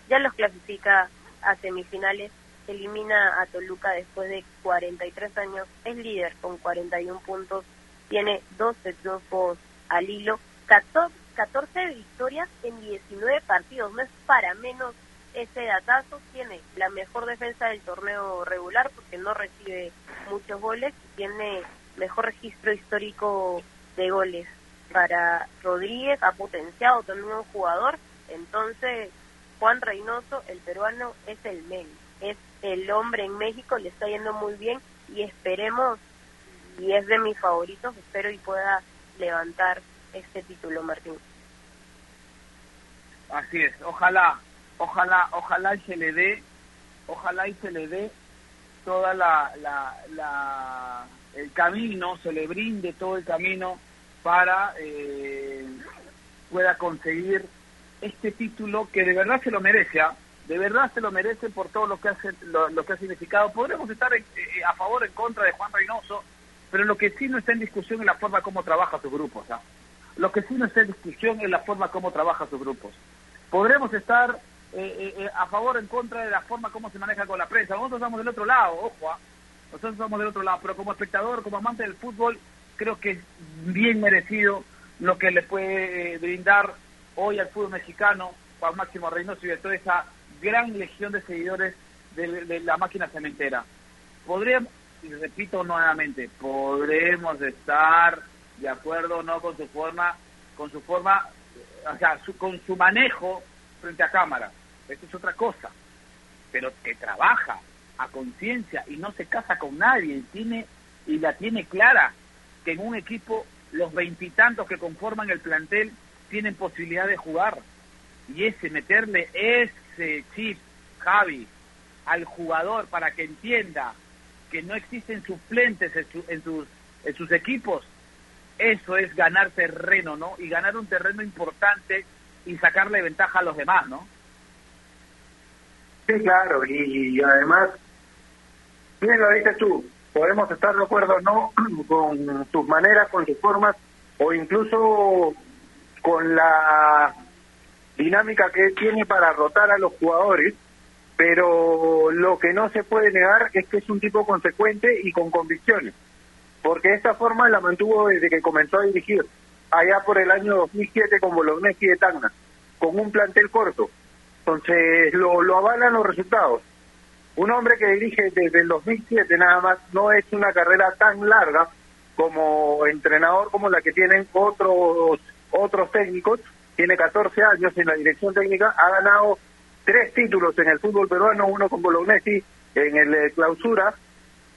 ya los clasifica a semifinales elimina a Toluca después de 43 años, es líder con 41 puntos, tiene 12 triunfos al hilo, 14, 14 victorias en 19 partidos, no es para menos ese datazo, tiene la mejor defensa del torneo regular porque no recibe muchos goles, tiene mejor registro histórico de goles. Para Rodríguez, ha potenciado también un jugador, entonces Juan Reynoso, el peruano, es el men, es el hombre en México, le está yendo muy bien y esperemos, y es de mis favoritos, espero y pueda levantar este título, Martín. Así es, ojalá, ojalá, ojalá y se le dé, ojalá y se le dé toda la, la, la el camino, se le brinde todo el camino para eh, pueda conseguir este título que de verdad se lo merece. ¿ah? De verdad se lo merece por todo lo que, hace, lo, que ha significado. Podremos estar eh, a favor o en contra de Juan Reynoso, pero lo que sí no está en discusión es la forma como trabaja su grupo. Lo que sí no está en discusión es la forma como trabaja sus grupos. Podremos estar eh, eh, a favor o en contra de la forma como se maneja con la prensa. Nosotros estamos del otro lado, ojo, ¿ah? nosotros estamos del otro lado, pero como espectador, como amante del fútbol, creo que es bien merecido lo que le puede brindar hoy al fútbol mexicano Juan Máximo Reynoso y de toda esa gran legión de seguidores de, la máquina cementera. Podríamos, y repito nuevamente, podremos estar de acuerdo no con su forma, con su forma, o sea, con su manejo frente a cámara. Esto es otra cosa. Pero que trabaja a conciencia y no se casa con nadie, tiene y la tiene clara que en un equipo los veintitantos que conforman el plantel tienen posibilidad de jugar. Y ese, meterle ese chip, Javi, al jugador para que entienda que no existen suplentes en, en, sus, en sus equipos, eso es ganar terreno, ¿no? Y ganar un terreno importante y sacarle ventaja a los demás, ¿no? Sí, claro, y, además, bien lo dices tú, podemos estar de acuerdo no con tus maneras, con tus formas, o incluso con la dinámica que tiene para rotar a los jugadores, pero lo que no se puede negar es que es un tipo consecuente y con convicciones, porque esta forma la mantuvo desde que comenzó a dirigir, allá por el año 2007 con Bolognesi de Tacna, con un plantel corto. Entonces lo, lo avalan los resultados. Un hombre que dirige desde el 2007 nada más no es una carrera tan larga como entrenador como la que tienen otros otros técnicos. Tiene 14 años en la dirección técnica, ha ganado tres títulos en el fútbol peruano, uno con Bolognesi en el eh, clausura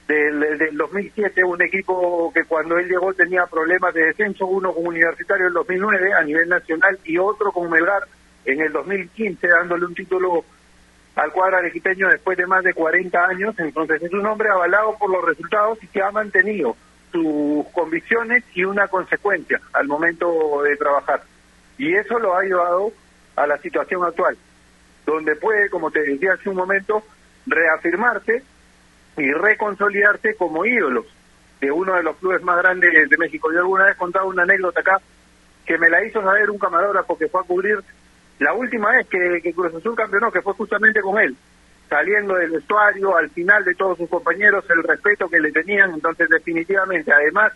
del, del 2007, un equipo que cuando él llegó tenía problemas de descenso, uno con Universitario en el 2009 a nivel nacional y otro con Melgar en el 2015, dándole un título al cuadro arequipeño después de más de 40 años. Entonces es un hombre avalado por los resultados y que ha mantenido sus convicciones y una consecuencia al momento de trabajar. Y eso lo ha llevado a la situación actual donde puede, como te decía hace un momento, reafirmarse y reconsolidarse como ídolos de uno de los clubes más grandes de México. Yo alguna vez contaba una anécdota acá que me la hizo saber un camarógrafo que fue a cubrir la última vez que, que Cruz Azul campeonó, que fue justamente con él, saliendo del vestuario, al final de todos sus compañeros, el respeto que le tenían, entonces definitivamente, además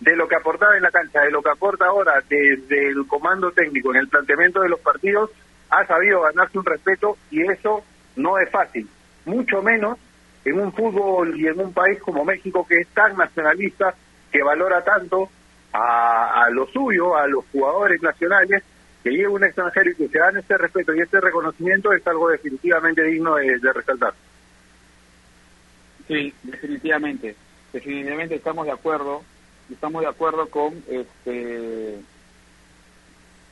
de lo que aportaba en la cancha, de lo que aporta ahora desde el comando técnico en el planteamiento de los partidos, ha sabido ganarse un respeto y eso no es fácil, mucho menos en un fútbol y en un país como México que es tan nacionalista, que valora tanto a, lo suyo, a los jugadores nacionales, que llegue un extranjero y que se dan este respeto y este reconocimiento es algo definitivamente digno de resaltar. Sí, definitivamente, definitivamente estamos de acuerdo, estamos de acuerdo con este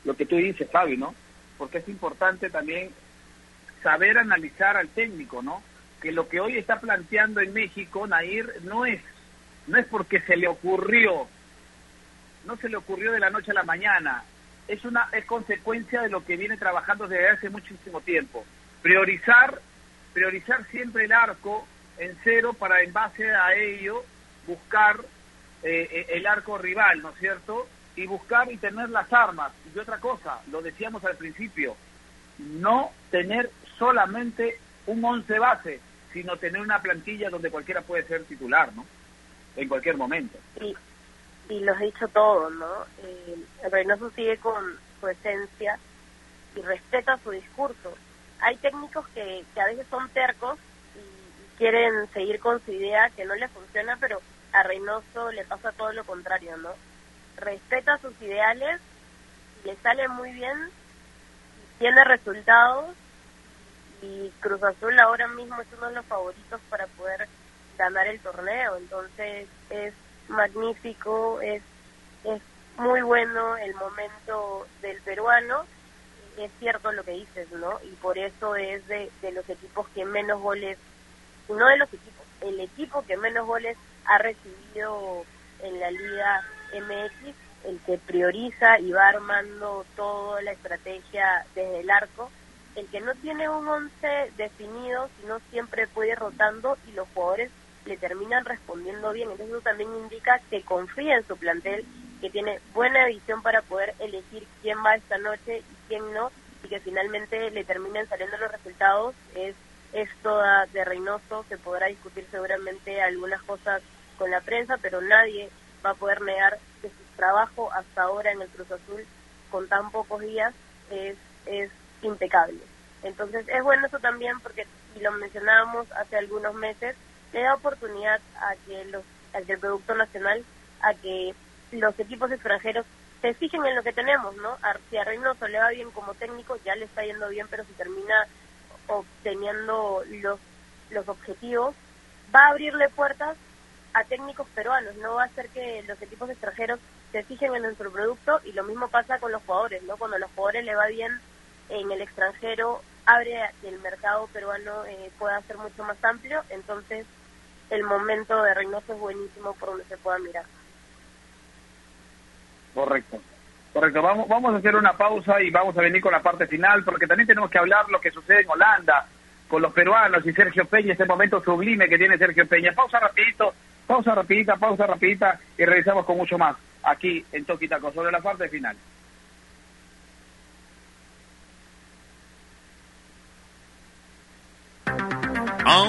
lo que tú dices, Fabi, ¿no? porque es importante también saber analizar al técnico, ¿no? Que lo que hoy está planteando en México, Nair, no es, no es porque se le ocurrió, no se le ocurrió de la noche a la mañana, es una es consecuencia de lo que viene trabajando desde hace muchísimo tiempo. Priorizar, priorizar siempre el arco en cero para en base a ello buscar eh, eh, el arco rival, ¿no es cierto? y buscar y tener las armas. Y otra cosa, lo decíamos al principio, no tener solamente un once base, sino tener una plantilla donde cualquiera puede ser titular, ¿no? En cualquier momento. Y, y lo has dicho todo, ¿no? Eh, Reynoso sigue con su esencia y respeta su discurso. Hay técnicos que, que a veces son tercos y quieren seguir con su idea que no le funciona, pero a Reynoso le pasa todo lo contrario, ¿no? respeta sus ideales, le sale muy bien, tiene resultados y Cruz Azul ahora mismo es uno de los favoritos para poder ganar el torneo, entonces es magnífico, es, es muy bueno el momento del peruano, es cierto lo que dices, ¿no? Y por eso es de, de los equipos que menos goles, no de los equipos, el equipo que menos goles ha recibido en la liga MX, el que prioriza y va armando toda la estrategia desde el arco, el que no tiene un once definido, sino siempre puede ir rotando y los jugadores le terminan respondiendo bien. Entonces eso también indica que confía en su plantel, que tiene buena visión para poder elegir quién va esta noche y quién no, y que finalmente le terminen saliendo los resultados. Es esto de Reynoso, se podrá discutir seguramente algunas cosas con la prensa, pero nadie va a poder negar que su trabajo hasta ahora en el Cruz Azul con tan pocos días es, impecable. Entonces es bueno eso también porque, y lo mencionábamos hace algunos meses, le da oportunidad a que los al del producto nacional a que los equipos extranjeros se fijen en lo que tenemos, ¿no? si a Reynoso le va bien como técnico, ya le está yendo bien, pero si termina obteniendo los, los objetivos, va a abrirle puertas a técnicos peruanos, no va a hacer que los equipos extranjeros se fijen en nuestro producto y lo mismo pasa con los jugadores, ¿no? Cuando a los jugadores le va bien en el extranjero, abre que el mercado peruano eh, pueda ser mucho más amplio, entonces el momento de Reynoso es buenísimo por donde se pueda mirar. Correcto. Correcto, vamos, vamos a hacer una pausa y vamos a venir con la parte final, porque también tenemos que hablar lo que sucede en Holanda, con los peruanos y Sergio Peña, este momento sublime que tiene Sergio Peña. Pausa rapidito, pausa rapidita, pausa rapidita y regresamos con mucho más aquí en Toquitaco sobre la parte final.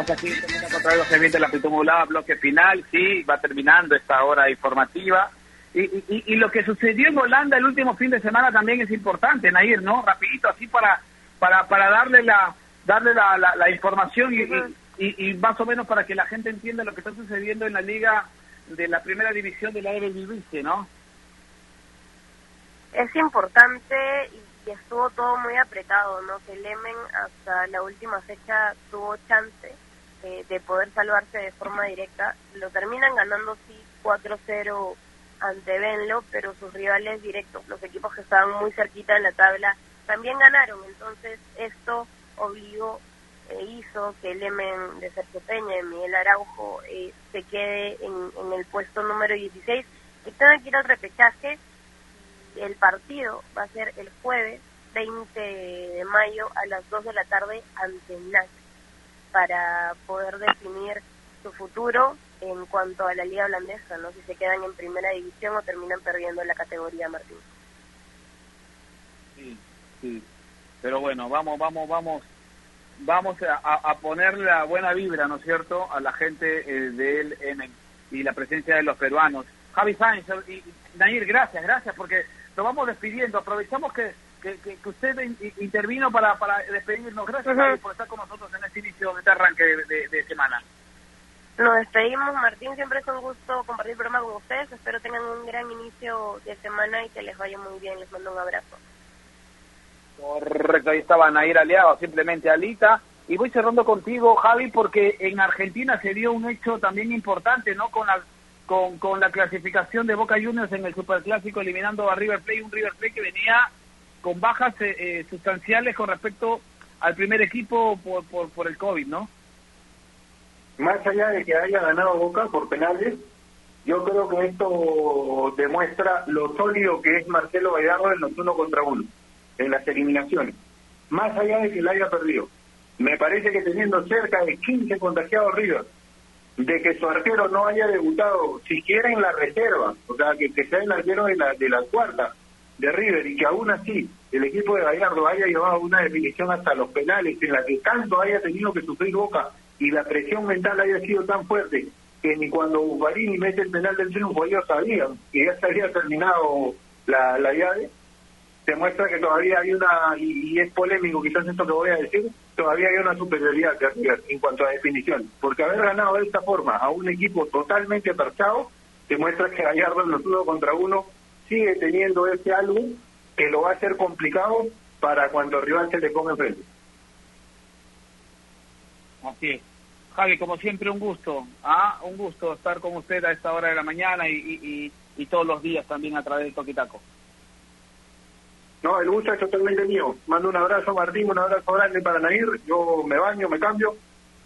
Continuamos aquí contra los de la Pitumulada, bloque final, sí, va terminando esta hora informativa. Y, y, y, lo que sucedió en Holanda el último fin de semana también es importante, Nair, ¿no? Rapidito, así para para para darle la darle la, la, información y, y, más o menos para que la gente entienda lo que está sucediendo en la liga de la primera división de la Eredivisie, ¿no? Es importante y estuvo todo muy apretado, ¿no? Que Lemen hasta la última fecha tuvo chance eh, de poder salvarse de forma directa. Lo terminan ganando sí 4-0 ante Benlo, pero sus rivales directos, los equipos que estaban muy cerquita en la tabla, también ganaron. Entonces esto obligó e hizo que el Lemen de Sergio Peña y Miguel Araujo eh, se quede en, el puesto número 16 y tenga que ir al repechaje el partido va a ser el jueves 20 de mayo a las 2 de la tarde ante NAC para poder definir su futuro en cuanto a la liga holandesa, ¿no? Si se quedan en primera división o terminan perdiendo la categoría, Martín. Sí, sí. Pero bueno, vamos, vamos, vamos, vamos a, poner la buena vibra, ¿no es cierto?, a la gente eh, del M y la presencia de los peruanos. Javi Sáenz y Nair, gracias, gracias, porque lo vamos despidiendo. Aprovechamos que, que, usted intervino para, para despedirnos. Gracias por estar con nosotros en este inicio de este arranque de, semana. Nos despedimos, Martín. Siempre es un gusto compartir el programa con ustedes. Espero tengan un gran inicio de semana y que les vaya muy bien. Les mando un abrazo. Correcto, ahí estaba Nair Aliado, simplemente Alita. Y voy cerrando contigo, Javi, porque en Argentina se dio un hecho también importante, ¿no? Con la con, con la clasificación de Boca Juniors en el Superclásico, eliminando a River Plate, un River Plate que venía con bajas eh, eh, sustanciales con respecto al primer equipo por, por, el COVID, ¿no? Más allá de que haya ganado Boca por penales, yo creo que esto demuestra lo sólido que es Marcelo Gallardo en los uno contra uno, en las eliminaciones. Más allá de que la haya perdido. Me parece que teniendo cerca de 15 contagiados River, de que su arquero no haya debutado siquiera en la reserva, o sea, que, que sea el arquero de la, de la cuarta de River y que aún así el equipo de Gallardo haya llevado una definición hasta los penales en la que tanto haya tenido que sufrir Boca y la presión mental haya sido tan fuerte que ni cuando Buffarini mete el penal del triunfo ellos sabían que ya se había terminado la, la llave, demuestra que todavía hay una, y, es polémico quizás esto que voy a decir, todavía hay una superioridad de River en cuanto a definición, porque haber ganado de esta forma a un equipo totalmente parchado demuestra que Gallardo en los uno contra uno sigue teniendo ese algo que lo va a hacer complicado para cuando el rival se le ponga enfrente. Así es. Javi, como siempre, un gusto. ¿ah? Un gusto estar con usted a esta hora de la mañana y, y, y todos los días también a través de Toquitaco. No, el gusto es totalmente mío. Mando un abrazo, Martín, un abrazo grande para Nair. Yo me baño, me cambio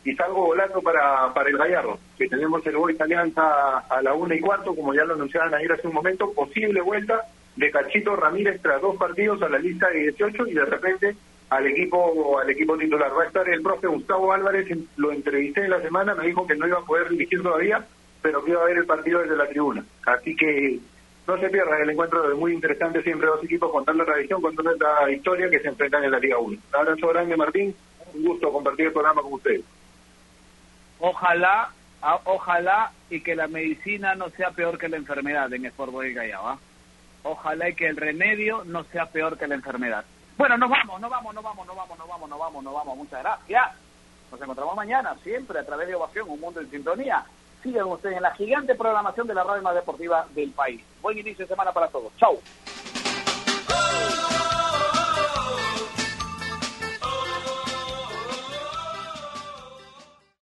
y salgo volando para, para el Gallardo, que tenemos el Boys Alianza a la una y cuarto, como ya lo anunciaba Nair hace un momento, posible vuelta de Cachito Ramírez tras dos partidos a la lista de 18 y de repente al equipo al equipo titular. Va a estar el profe Gustavo Álvarez, lo entrevisté en la semana, me dijo que no iba a poder dirigir todavía, pero que iba a ver el partido desde la tribuna. Así que no se pierda el encuentro es muy interesante, siempre dos equipos contando la tradición, contando la historia que se enfrentan en la Liga 1. Un abrazo grande, Martín, un gusto compartir el programa con ustedes. Ojalá, ojalá y que la medicina no sea peor que la enfermedad en Sport Boy Callao. Ojalá y que el remedio no sea peor que la enfermedad. Bueno, nos vamos, nos vamos, nos vamos, nos vamos, nos vamos, nos vamos, nos vamos. Muchas gracias. Nos encontramos mañana, siempre a través de Ovación, un mundo en sintonía. Sigan ustedes en la gigante programación de la radio más deportiva del país. Buen inicio de semana para todos. Chau.